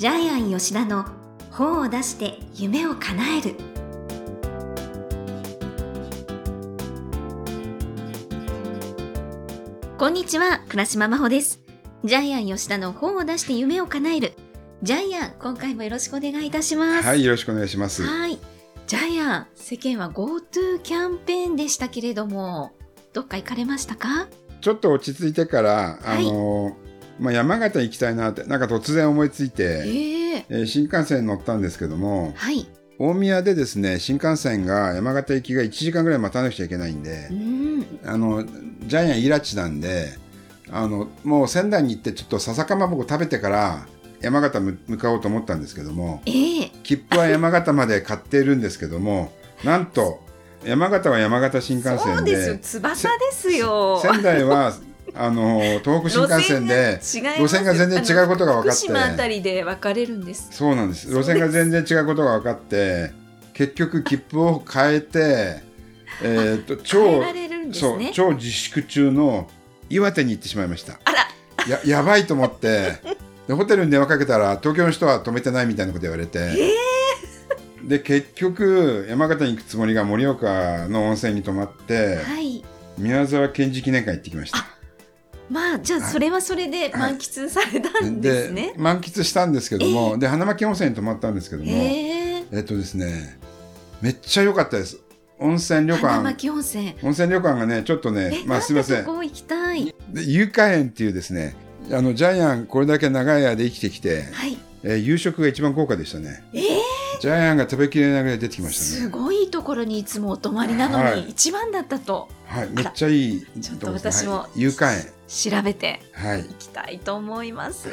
ジャイアン吉田の本を出して夢を叶える。こんにちは倉島真帆です。ジャイアン吉田の本を出して夢を叶える。ジャイアン今回もよろしくお願いいたします。はい、よろしくお願いします。はい。ジャイアン世間は GoTo キャンペーンでしたけれどもどっか行かれましたか？ちょっと落ち着いてから、あの、まあ、山形行きたいなって、なんか突然思いついえて、ええー新幹線に乗ったんですけども、はい。大宮でですね、新幹線が山形行きが1時間ぐらい待たなくちゃいけないんでう、ん。あの、ジャイアンイラチなんで、あの、もう仙台に行ってちょっと笹かまぼこ食べてから、山形む向かおうと思ったんですけども、ええ切符は山形まで買っているんですけども、なんと、山形は山形新幹線そうですよ。で、翼ですよ。仙台はあの東北新幹線で路線が全然違うことが分かって。福島あたりで分かれるんです。そうなんです。路線が全然違うことが分かって結局切符を変えて、えー、と変え超られるんですそうね超自粛中の岩手に行ってしまいました。あら。ややばいと思って。でホテルに電話かけたら東京の人は止めてないみたいなこと言われて、で結局山形に行くつもりが盛岡の温泉に泊まって、はい。宮沢賢治記念館行ってきましたまあじゃあそれはそれで満喫されたんですね、満喫したんですけども、で花巻温泉に泊まったんですけども、へえ。えっとですねめっちゃ良かったです。温泉旅花館巻温泉。温泉旅館がねちょっとねえまあすいません。こ行きたい？で有花園っていうですねあのジャイアンこれだけ長い間生きてきて、はい。えー夕食が一番豪華でしたね。えー、ジャイアンが食べきれないぐらい出てきましたすねごいところにいつもお泊まりなのに、はい。一番だったと。はい。めっちゃいいちょっと私もはい。有花園調べてはい行きたいと思います。い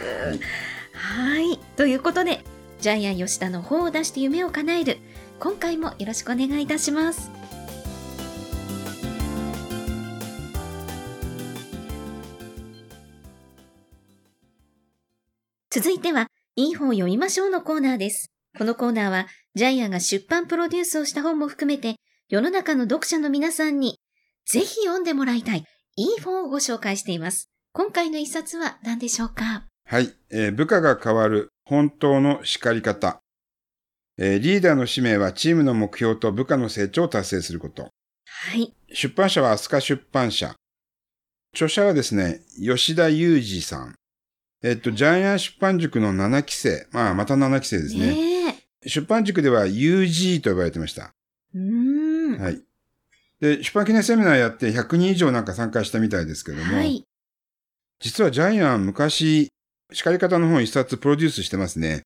はい。ということで、ジャイアン吉田の本を出して夢を叶える。今回もよろしくお願いいたします。続いては、いい本を読みましょうのコーナーです。このコーナーは、ジャイアンが出版プロデュースをした本も含めて、世の中の読者の皆さんに、ぜひ読んでもらいたい、いい本をご紹介しています。今回の一冊は何でしょうか？はい、えー部下が変わる本当の叱り方、えーリーダーの使命はチームの目標と部下の成長を達成することはい。出版社は飛鳥出版社。著者はですね、吉田裕二さん。えっと、ジャイアン出版塾の7期生。まあ、また7期生ですね。ねえ。出版塾では UG と呼ばれてました。うーん。はい。で、出版記念セミナーやって100人以上なんか参加したみたいですけども、はい。実はジャイアン昔、叱り方の本一冊プロデュースしてますね。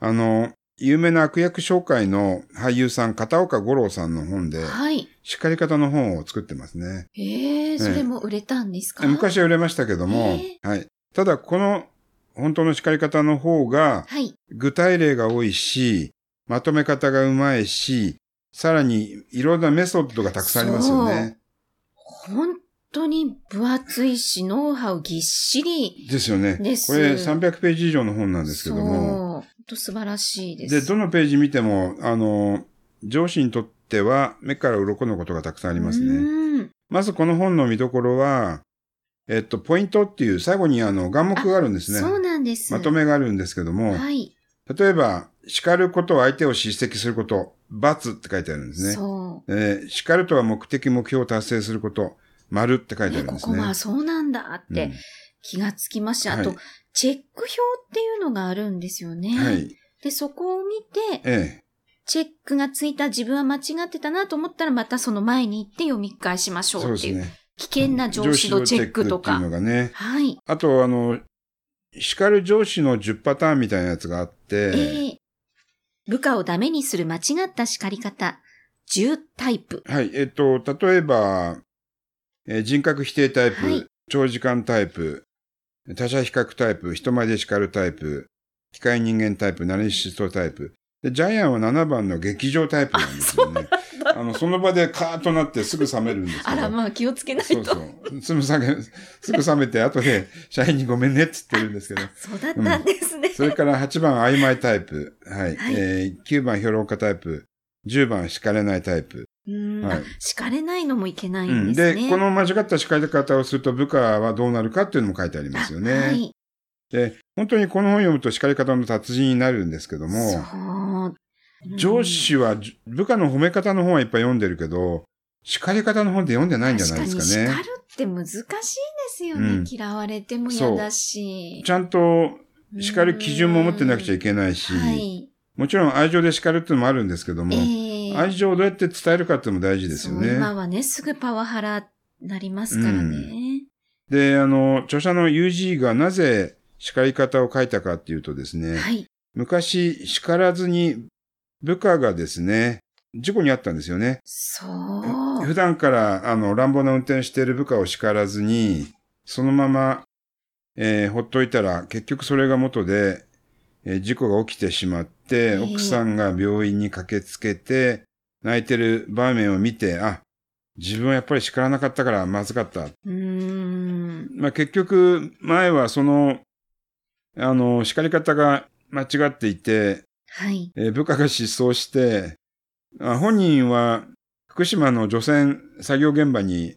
あの、有名な悪役紹介の俳優さん、片岡五郎さんの本で、はい。叱り方の本を作ってますね。ええそれも売れたんですか、昔は売れましたけども、へはい。ただ、この本当の叱り方の方が、はい。具体例が多いし、まとめ方がうまいし、さらにいろんなメソッドがたくさんありますよね。本当に分厚いし、ノウハウぎっしりですよね。です。これ300ページ以上の本なんですけども。本当素晴らしいです。で、どのページ見ても、あの、上司にとっては目から鱗のことがたくさんあありますね。ね。まずこの本の見どころは、えっと、ポイントっていう最後にあの、眼目があるんですね。そうなんです。まとめがあるんですけども、はい。例えば、叱ることを相手を叱責すること、罰って書いてあるんですね。そえー叱るとは目的目標を達成すること、丸って書う。いてあね、るんですね。ここはそうなんだってうん気がつきました。はいあと、チェック表っていうのがあるんですよね。はい。で、そこを見て、えチェックがついた自分は間違ってたなと思ったらまたその前に行って読み返しましえょうっていう。そうね。危険な上司のチェックとかいう。のがね。はい。あと、あの、叱る上司の10パターンみたいなやつがあって、ええ部下をダメにする間違った叱り方。10タイプ。はい。えっと、例えば、えー人格否定タイプ、はい長時間タイプ、他者比較タイプ、人前で叱るタイプ、機械人間タイプ、ナルシストタイプ。で、ジャイアンは7番の劇場タイプなんですよね。あの、その場でカーッとなってすぐ冷めるんですけど。あら、まあ気をつけないと。そうそう。すぐ冷め、すぐ冷めて、後で社員にごめんねって言ってるんですけど。そうだったんですね。それから8番曖昧タイプ。はい。はいえー9番評論家タイプ。10番叱れないタイプ。はいあ叱れないのもいけないうんん。ですね。で、この間違った叱り方をすると部下はどうなるかっていうのも書いてありますよね。あはい。で、本当にこの本を読むと叱り方の達人になるんですけども、そう。上司はじ部下の褒め方の本はいっぱい読んでるけど、叱り方の本って読んでないんじゃないですかね。確かに叱るって難しいですよね。うん嫌われても嫌だし。ちゃんと叱る基準も持ってなくちゃいけないし、はい。もちろん愛情で叱るっていうのもあるんですけども、ええ愛情をどうやって伝えるかっていうのも大事ですよね。今はね、すぐパワハラなりますからね。で、あの、著者の UG がなぜ叱り方を書いたかっていうとですね、はい。昔叱らずに部下がですね、事故に遭ったんですよね。そう。普段から、あの、乱暴な運転している部下を叱らずに、そのまま、えーほっといたら、結局それが元で、えー事故が起きてしまって、ええ奥さんが病院に駆けつけて、泣いてる場面を見て、あ、自分はやっぱり叱らなかったからまずかった。うーん。まあ、結局、前はその、あの、叱り方が間違っていて、はい。えー部下が失踪して、あ本人は福島の除染作業現場に、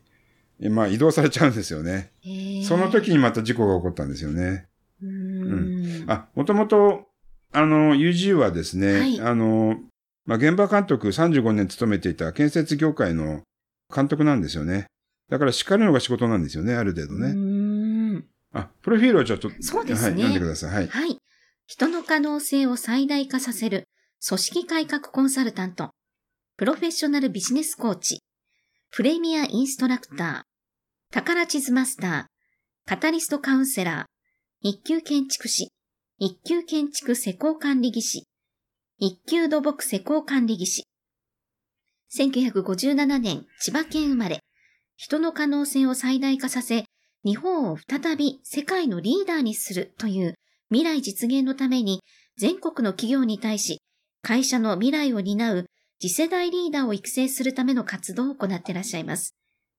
えーまあ、移動されちゃうんですよね。ええその時にまた事故が起こったんですよね。うーん。あ、もともと、あの、UG はですね、はいあの、まあ、現場監督35年勤めていた建設業界の監督なんですよね。だから叱るのが仕事なんですよね、ある程度うね。あ、プロフィールをちょっと、そうですねはい、読んでください。はい。はい。人の可能性を最大化させる組織改革コンサルタント、プロフェッショナルビジネスコーチ、プレミアインストラクター、宝地図マスター、カタリストカウンセラー、一級建築士、一級建築施工管理技師、一級土木施工管理技師。1957年、千葉県生まれ、人の可能性を最大化させ、日本を再び世界のリーダーにするという未来実現のために全国の企業に対し会社の未来を担う次世代リーダーを育成するための活動を行っていらっしゃいます。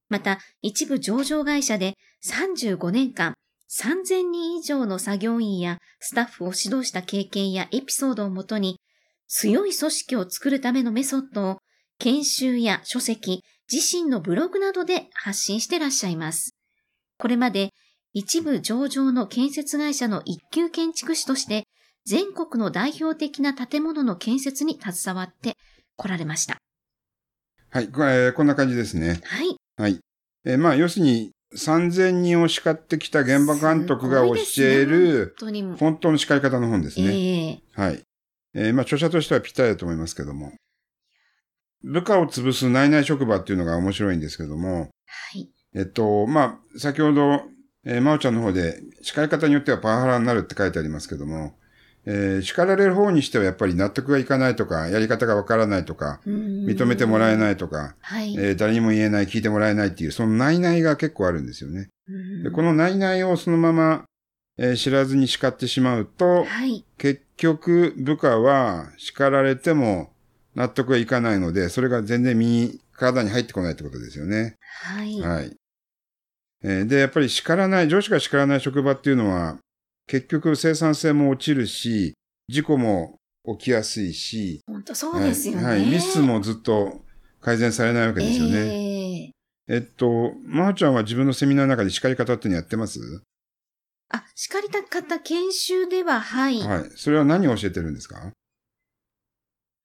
また、一部上場会社で35年間3000人以上の作業員やスタッフを指導した経験やエピソードをもとに強い組織を作るためのメソッドを研修や書籍、自身のブログなどで発信してらっしゃいます。これまで一部上場の建設会社の一級建築士として全国の代表的な建物の建設に携わって来られました。はい、こえーこんな感じですね。はい。はい。えーまあ、要するに、3000人を叱ってきた現場監督が教える、本当。本当の叱り方の本ですね。ええはい。えーまあ、著者としてはぴったりだと思いますけども。部下を潰す内々職場っていうのが面白いんですけども、はい。えっと、まあ、先ほど、えー、まおちゃんの方で、叱り方によってはパワハラになるって書いてありますけども、えー叱られる方にしてはやっぱり納得がいかないとか、やり方がわからないとか、認認めてもらえい。ないとか、はい。えー誰にも言えない、聞いてもらえないっていう、その内々が結構あるんですよね。でこの内々をそのまま、えー知らずに叱ってしまうと、はい。結局部下は叱られても納得がいかないので、それが全然身に、体に入ってこないってことですよね。はい。はい。えーで、やっぱり叱らない、上司が叱らない職場っていうのは、結局生産性も落ちるし、事故も起きやすいし、本当そうですよね。はいはい。ミスもずっと改善されないわけですよね。えええっと、まーちゃんは自分のセミナーの中で叱り方っていうのやってます？あ、叱りた方研修では、はい。はい。それは何を教えてるんですか？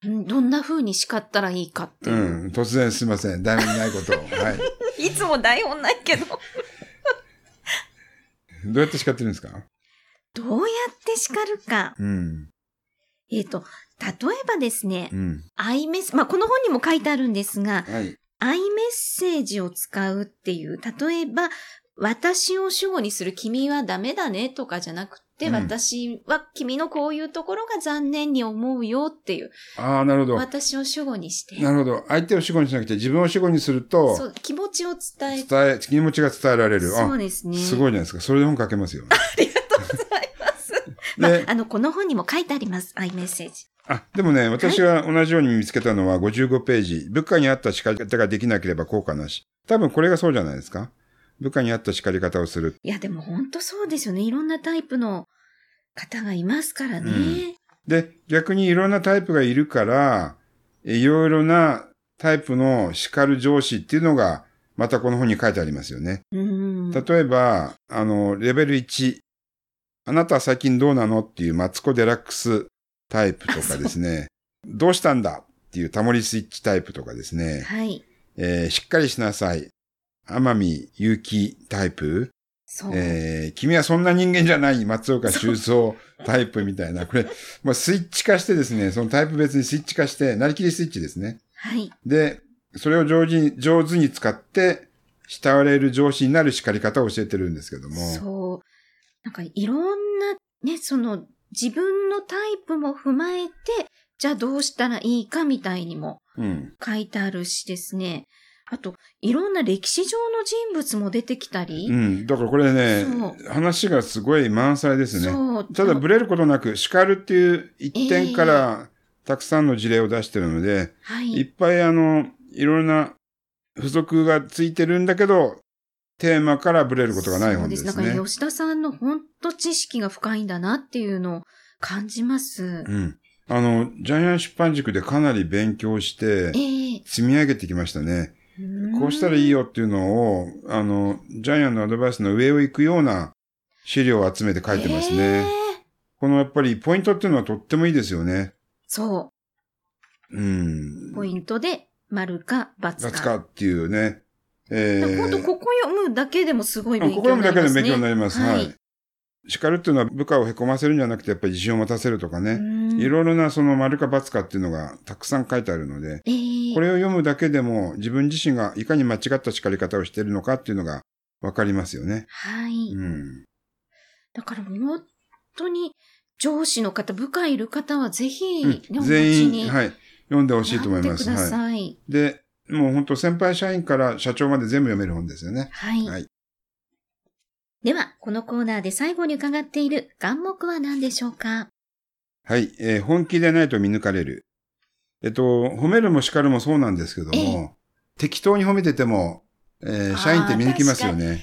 うんどんな風に叱ったらいいかってういう。ん。突然すいません。題名にないことを。はい。いつも台本ないけど。どうやって叱ってるんですか？どうやって叱るか。うん。えっ、と、例えばですねう、ん。アイメス、まあ、この本にも書いてあるんですが、はい。アイメッセージを使うっていう、例えば、私を主語にする君はダメだねとかじゃなくて、うん私は君のこういうところが残念に思うよっていう、ああ、なるほど。私を主語にして、なるほど。相手を主語にしなくて自分を主語にすると、そう、気持ちを伝えて、伝え、気持ちが伝えられる。そうあ、ですね。すごいじゃないですか。それで本書けますよ。ありがとうございます。まあで、あの、この本にも書いてあります。アイメッセージ。あ、でもね、私が同じように見つけたのは55ページ。部下に合った叱り方ができなければ効果なし。多分これがそうじゃないですか。部下に合った叱り方をする。いや、でも本当そうですよね。いろんなタイプの方がいますからね。うんで、逆にいろんなタイプがいるから、えいろいろなタイプの叱る上司っていうのが、またこの本に書いてありますよね。うん。例えば、あの、レベル1。あなたは最近どうなのっていうマツコデラックスタイプとかですね、どうしたんだっていうタモリスイッチタイプとかですね、はい。えーしっかりしなさい。天海祐希タイプ？えー君はそんな人間じゃない松岡修造タイプみたいな、これ、まあ、スイッチ化してですね、そのタイプ別にスイッチ化して、なりきりスイッチですね。はい。で、それを上手に、上手に使って、慕われる上司になる叱り方を教えてるんですけども。そう。なんかいろんなね、その自分のタイプも踏まえて、じゃあどうしたらいいかみたいにもうん。書いてあるしですね。あと、いろんな歴史上の人物も出てきたり。うん。だからこれねそ、話がすごい満載ですね。そう。ただ、ブレることなく、叱るっていう一点から、たくさんの事例を出してるので、はいっぱいあの、いろんな付属がついてるんだけど、テーマからブレることがない本ですね。そうです。なんか吉田さんの本当知識が深いんだなっていうのを感じます。うん。あの、ジャイアン出版塾でかなり勉強してえ、え積み上げてきましたね。こうしたらいいよっていうのを、あの、ジャイアンのアドバイスの上を行くような資料を集めて書いてますね。ええこのやっぱりポイントっていうのはとってもいいですよね。そうんう。。ポイントで、丸か×か。雑かっていうね。えー、本当ここ読むだけでもすごい勉強ここ読むだけでも勉強にになりなります。ははいい。叱るっていうのは部下をへこませるんじゃなくて、やっぱり自信を持たせるとかね。ねいろいろなその丸か×かっていうのがたくさん書いてあるので、ええこれを読むだけでも自分自身がいかに間違った叱り方をしているのかっていうのがわかりますよね。はい。うん。だから本当に上司の方、部下いる方はぜひ、うん全に員、はい。読んでほしいと思います。くだはい。さい。で、もう本当先輩社員から社長まで全部読める本ですよね。はい。はいでは、このコーナーで最後に伺っている願目は何でしょうか？はい。えー本気でないと見抜かれる。えっと、褒めるも叱るもそうなんですけどえも、適当に褒めてても、えー社員って見抜きますよね。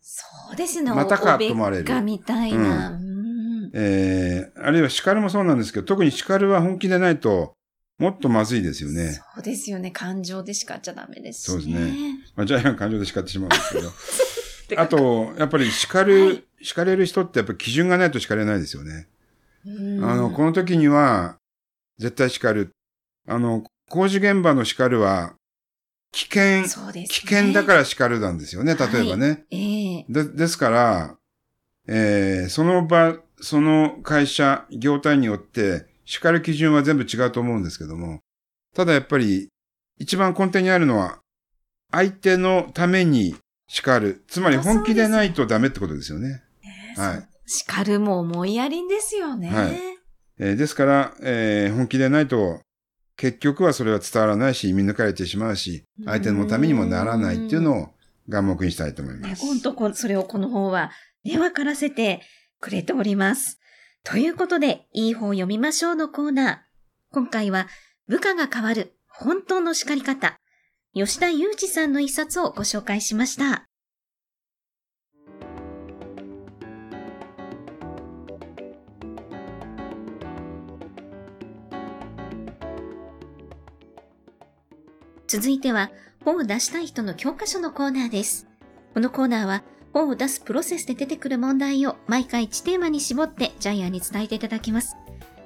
そうですね。またかと思われるかみたいな。うんえーあるいは叱るもそうなんですけど、特に叱るは本気でないと、もっとまずいですよね。そうですよね。感情で叱っちゃダメですし、ね。そうですね。まあ、ジャイアン感情で叱ってしまうんですけど。あ、と、やっぱり叱る、はい叱れる人ってやっぱ基準がないと叱れないですよね。うんあの、この時には、絶対叱る。あの、工事現場の叱るは、危険、そうです、ね。危険だから叱るなんですよね、例えばね。ええでですから、えーその場、その会社、業態によって、叱る基準は全部違うと思うんですけども、ただやっぱり、一番根底にあるのは、相手のために叱る。つまり本気でないとダメってことですよね。はい。叱るも思いやりんですよね。はいえーですから、えー本気でないと、結局はそれは伝わらないし、見抜かれてしまうし、相手のためにもならないっていうのを願目にしたいと思いまね、す。本当こ、それをこの本は、ね、わからせてくれております。ということで、いい本読みましょうのコーナー。今回は、部下が変わる、本当の叱り方。吉田祐二さんの一冊をご紹介しました。続いては、本を出したい人の教科書のコーナーです。このコーナーは、本を出すプロセスで出てくる問題を毎回1テーマに絞ってジャイアンに伝えていただきます。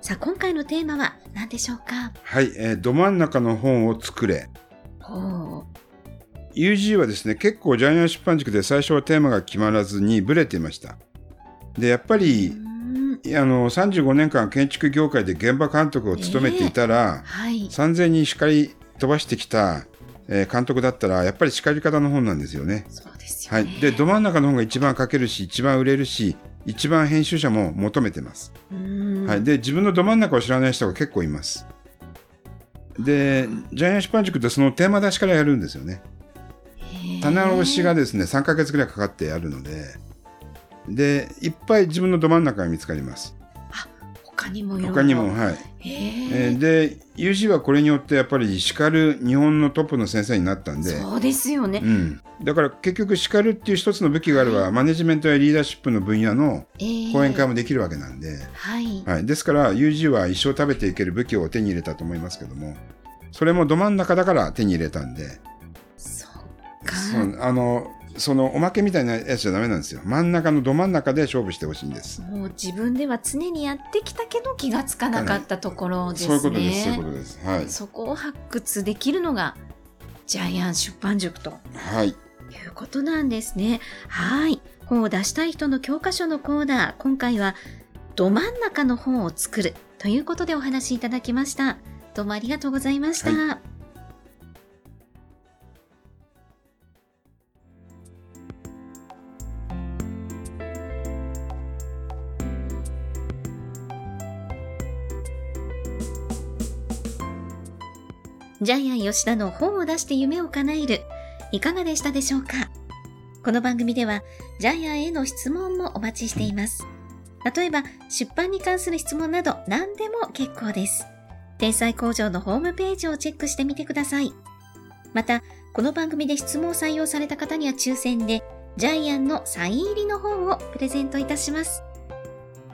さあ、今回のテーマは何でしょうか？はい、えーど真ん中の本を作れ。ほう。UG はですね、結構ジャイアン出版塾で最初はテーマが決まらずにブレていました。で、やっぱうり、あの、35年間建築業界で現場監督を務めていたら、はい。3000人叱り飛ばしてきた、えー監督だったら、やっぱり叱り方の本なんですよね。そうですよね。はい。で、ど真ん中の本が一番書けるし、一番売れるし、一番編集者も求めてます。はい。で、自分のど真ん中を知らない人が結構います。で、ジャイアン出版塾ってそのテーマ出しからやるんですよね。棚卸しがですね、3ヶ月ぐらいかかってやるので、で、いっぱい自分のど真ん中が見つかります。他にも。他にも、はい。へえーーで、UG はこれによってやっぱり叱る日本のトップの先生になったんで、そうですよねう。ん。だから結局叱るっていう一つの武器があれば、マネジメントやリーダーシップの分野のえー講演会もできるわけなんで、はい。はい。ですから UG は一生食べていける武器を手に入れたと思いますけども、それもど真ん中だから手に入れたんで、そうか。そうあの、そのおまけみたいなやつじゃダメなんですよ。真ん中のど真ん中で勝負してほしいんです。もう自分では常にやってきたけど気がつかなかったところですね。そういうことです。そういうことです。はい。そこを発掘できるのがジャイアン出版塾とはい。いうことなんですね。はい。本を出したい人の教科書のコーナー、今回はど真ん中の本を作るということでお話しいただきました。どうもありがとうございました。はジャイアン吉田の本を出して夢を叶える、いかがでしたでしょうか？この番組では、ジャイアンへの質問もお待ちしています。例えば、出版に関する質問など何でも結構です。天才工場のホームページをチェックしてみてください。また、この番組で質問を採用された方には抽選で、ジャイアンのサイン入りの本をプレゼントいたします。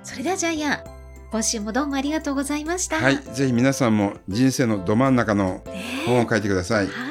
それではジャイアン、今週もどうもありがとうございました。はい。ぜひ皆さんも人生のど真ん中の本を書いてください。はい。